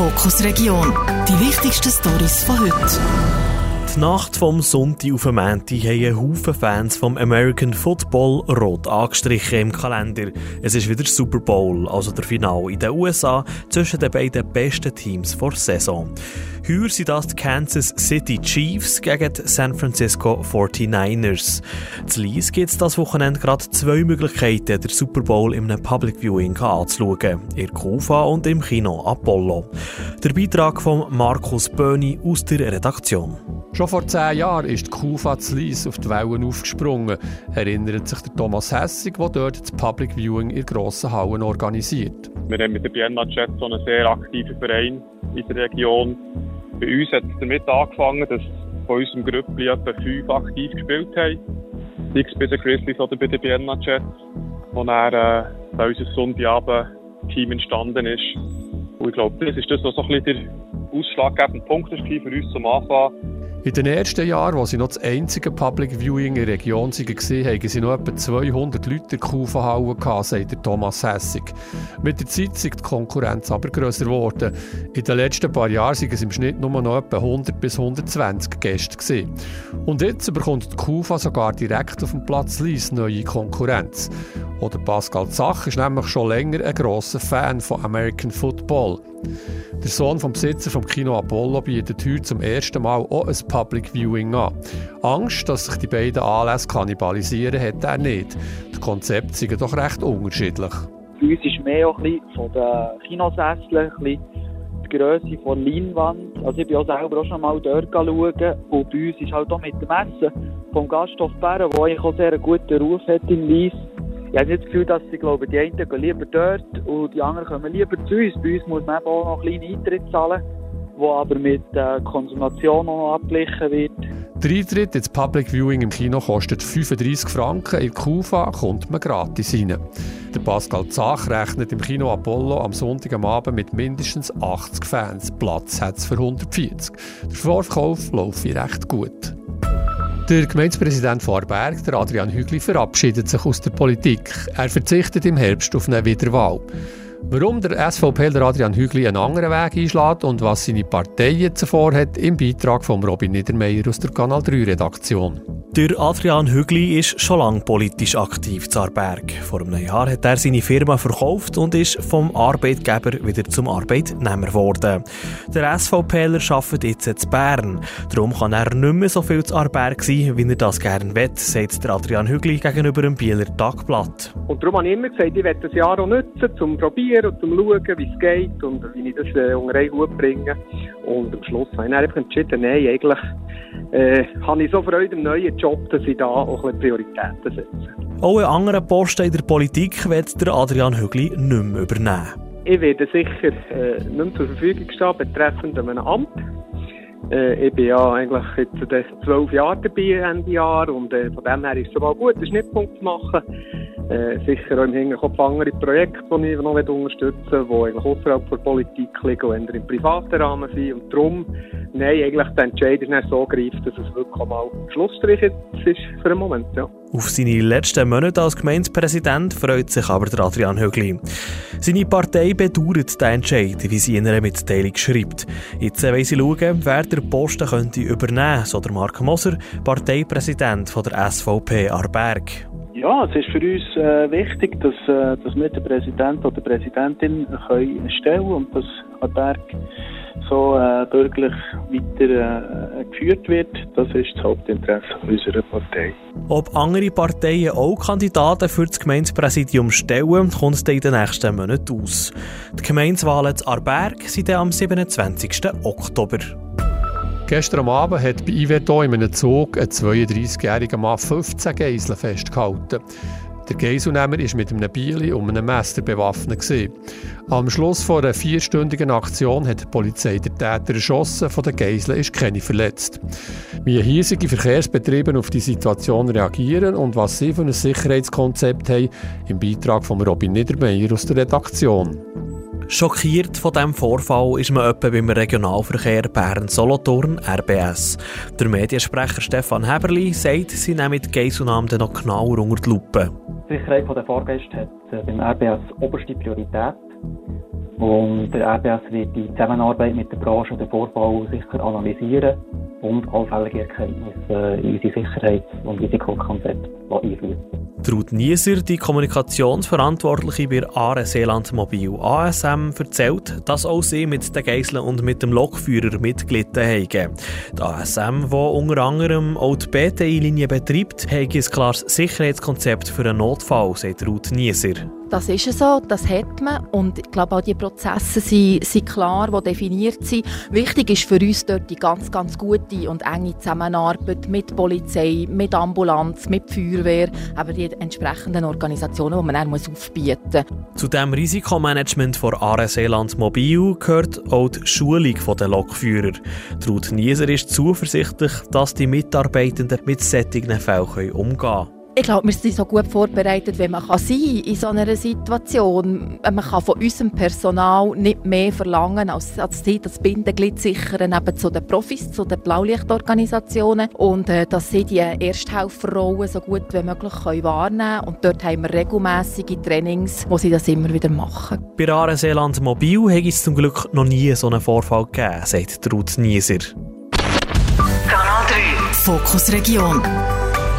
Fokus Region. Die wichtigsten Stories von heute. Die Nacht vom Sonntag auf den Montag haben Haufen Fans vom American Football rot angestrichen im Kalender. Es ist wieder Super Bowl, also der Final in den USA zwischen den beiden besten Teams vor Saison. Heuer sind das die Kansas City Chiefs gegen die San Francisco 49ers. Zu Lies gibt es das Wochenende gerade zwei Möglichkeiten, den Super Bowl in einem Public Viewing anzuschauen. In Kufa und im Kino Apollo. Der Beitrag von Markus Böhni aus der Redaktion. Schon vor zehn Jahren ist die Kufa zu Lies auf die Wellen aufgesprungen, erinnert sich der Thomas Hessig, der dort das Public Viewing in grossen Hallen organisiert. Wir haben mit der Vienna Jet so einen sehr aktiven Verein in der Region. Bei uns hat es damit angefangen, dass von unserem Grüppli etwa fünf aktiv gespielt haben. Sei es bei den Grizzlies oder bei den Vienna Jets. Und dann äh, bei unser Sonntagabend-Team entstanden ist. Und ich glaube, das ist das, was so ein bisschen der ausschlaggebende Punkt ist für uns zum Anfang in den ersten Jahren, als sie noch das einzige Public Viewing in der Region waren, hatten sie noch etwa 200 Leute in der gehabt, sagt Thomas Hessig. Mit der Zeit ist die Konkurrenz aber grösser geworden. In den letzten paar Jahren waren es im Schnitt nur noch etwa 100 bis 120 Gäste. Gewesen. Und jetzt bekommt die Kufa sogar direkt auf dem Platz Lies neue Konkurrenz. Oder Pascal Zach ist nämlich schon länger ein grosser Fan von American Football. Der Sohn vom Besitzer vom Kino Apollo bietet heute zum ersten Mal auch ein Public Viewing an. Angst, dass sich die beiden Anlässe kannibalisieren, hat er nicht. Die Konzepte sind doch recht unterschiedlich. Bei uns ist mehr auch ein bisschen von den bisschen die Grösse der Leinwand. Also ich bin auch selber auch schon mal dort schauen. Und bei uns ist halt auch mit dem Essen vom Gasthof Bären, der auch sehr guten Ruf hat in Lies, ich habe das Gefühl, dass sie glaube, die einen gehen lieber dort und die anderen kommen lieber zu uns. Bei uns muss man auch noch einen kleinen Eintritt zahlen, der aber mit der Konsumation noch abgeglichen wird. Der Eintritt ins Public Viewing im Kino kostet 35 Franken. In Kufa kommt man gratis rein. Der Pascal Zach rechnet im Kino Apollo am Sonntag am Abend mit mindestens 80 Fans. Platz hat es für 140. Der Vorverkauf läuft recht gut. Der Gemeindepräsident von Arberg, der Adrian Hügli, verabschiedet sich aus der Politik. Er verzichtet im Herbst auf eine Wiederwahl. Warum der SVP der Adrian Hügli einen anderen Weg einschlägt und was seine Partei jetzt vorhat, im Beitrag von Robin Niedermeyer aus der Kanal 3 Redaktion. Der Adrian Hügli ist schon lange politisch aktiv zu Arberg. Vor einem Jahr hat er seine Firma verkauft und ist vom Arbeitgeber wieder zum Arbeitnehmer geworden. Der SVPler arbeitet jetzt in Bern. Darum kann er nicht mehr so viel zu Arberg sein, wie er das gerne will, sagt der Adrian Hügli gegenüber dem Bieler Tagblatt. Und darum habe ich immer gesagt, ich werde das Jahr auch nutzen, um zu probieren und zum schauen, wie es geht und wie ich das äh, unter einen Hut bringe. Und am Schluss habe ich einfach entschieden, nein, eigentlich äh, habe ich so Freude im neuen Job, dass ich da auch ein Prioritäten setze. Auch einen anderen Posten in der Politik wird der Adrian Hügli nicht mehr übernehmen. Ich werde sicher äh, nicht mehr zur Verfügung stehen betreffend einem Amt. Äh, ich bin ja eigentlich jetzt zwölf Jahre dabei, Ende Jahr, und äh, von dem her ist es mal gut, einen Schnittpunkt zu machen. Äh, sicher auch im Hinterkopf andere Projekte, die ich noch unterstützen will, die eigentlich außerhalb der Politik liegen und im privaten Rahmen sind. Und darum, nein, eigentlich der Entscheid ist nicht so greift, dass es wirklich mal Schlussstrich ist für den Moment. Ja. Auf seine letzten Monate als Gemeindepräsident freut sich aber der Adrian Högli. Seine Partei bedauert den Entscheid, wie sie in einer Mitteilung schreibt. Jetzt wollen sie schauen, wer der Posten könnte übernehmen, so der Mark Moser, Parteipräsident von der SVP Arberg. Ja, es ist für uns äh, wichtig, dass, äh, dass wir den Präsident oder die Präsidentin können stellen und dass Berg so äh, bürgerlich weiter äh, geführt wird. Das ist das Hauptinteresse unserer Partei. Ob andere Parteien auch Kandidaten für das Gemeindepräsidium stellen, kommt in den nächsten Monaten aus. Die Gemeindewahlen zu Arberg sind am 27. Oktober. Gestern Abend hat bei Iveto in einem Zug ein 32-jähriger Mann 15 Geiseln festgehalten. Der Geiselnehmer war mit einem Bieli und einem Messer bewaffnet. Am Schluss von einer vierstündigen Aktion hat die Polizei den Täter erschossen, von den Geiseln ist keine verletzt. Wie hiesige Verkehrsbetriebe auf die Situation reagieren und was sie für ein Sicherheitskonzept haben, im Beitrag von Robin Niedermeyer aus der Redaktion. Schockiert von diesem Vorfall ist man etwa beim Regionalverkehr Bern-Solothurn RBS. Der Mediensprecher Stefan Heberli sagt, sie nehmen die Geiselnahme noch genauer unter die Lupe. Die Sicherheit der Fahrgäste hat äh, beim RBS oberste Priorität. Und der RBS wird die Zusammenarbeit mit der Branche der Vorbau sicher analysieren und allfällige Erkenntnisse in unsere Sicherheits- und Risikokonzepte einfließen. Ruth Nieser, die Kommunikationsverantwortliche bei Aare Seeland Mobil ASM, erzählt, dass auch sie mit den Geiseln und mit dem Lokführer mitgelitten haben. Die ASM, die unter anderem auch die BTI-Linie betreibt, hat ein klares Sicherheitskonzept für einen Notfall, sagt Ruth Nieser. Das ist so, das hat man und ich glaube auch die Prozesse sind, sind klar, die definiert sind. Wichtig ist für uns dort die ganz, ganz gute und enge Zusammenarbeit mit Polizei, mit Ambulanz, mit Feuerwehr, aber die entsprechenden Organisationen, die man dann muss aufbieten muss. Zu dem Risikomanagement von Aare Seeland Mobil gehört auch die Schulung der Lokführer. Ruth Nieser ist zuversichtlich, dass die Mitarbeitenden mit solchen Fällen umgehen können. Ich glaube, wir sind so gut vorbereitet, wie man kann sein in so einer Situation. Man kann von unserem Personal nicht mehr verlangen, als, als sie das Bindeglied sichern eben zu den Profis, zu den Blaulichtorganisationen und äh, dass sie die Ersthelferrollen so gut wie möglich können wahrnehmen können. Und dort haben wir regelmäßige Trainings, wo sie das immer wieder machen. Bei Aare-Seeland Mobil hat es zum Glück noch nie so einen Vorfall gegeben, sagt Ruth Nieser. Kanal 3 Fokus Region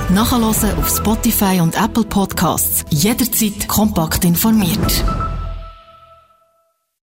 Nachhören auf Spotify und Apple Podcasts. Jederzeit kompakt informiert.